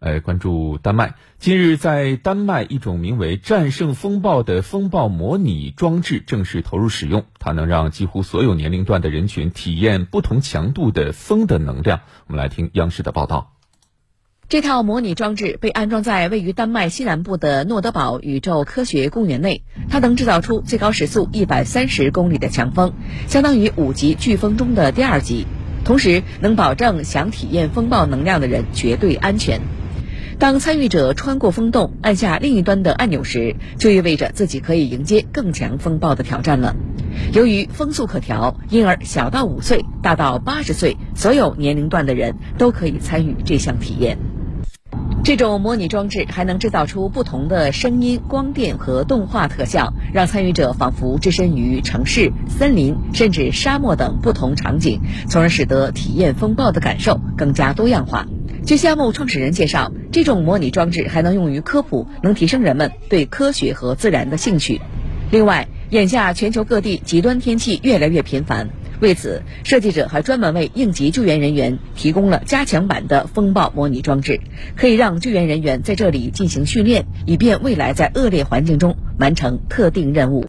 来关注丹麦。近日，在丹麦，一种名为“战胜风暴”的风暴模拟装置正式投入使用，它能让几乎所有年龄段的人群体验不同强度的风的能量。我们来听央视的报道。这套模拟装置被安装在位于丹麦西南部的诺德堡宇宙科学公园内，它能制造出最高时速一百三十公里的强风，相当于五级飓风中的第二级，同时能保证想体验风暴能量的人绝对安全。当参与者穿过风洞，按下另一端的按钮时，就意味着自己可以迎接更强风暴的挑战了。由于风速可调，因而小到五岁，大到八十岁，所有年龄段的人都可以参与这项体验。这种模拟装置还能制造出不同的声音、光电和动画特效，让参与者仿佛置身于城市、森林甚至沙漠等不同场景，从而使得体验风暴的感受更加多样化。据项目创始人介绍，这种模拟装置还能用于科普，能提升人们对科学和自然的兴趣。另外，眼下全球各地极端天气越来越频繁。为此，设计者还专门为应急救援人员提供了加强版的风暴模拟装置，可以让救援人员在这里进行训练，以便未来在恶劣环境中完成特定任务。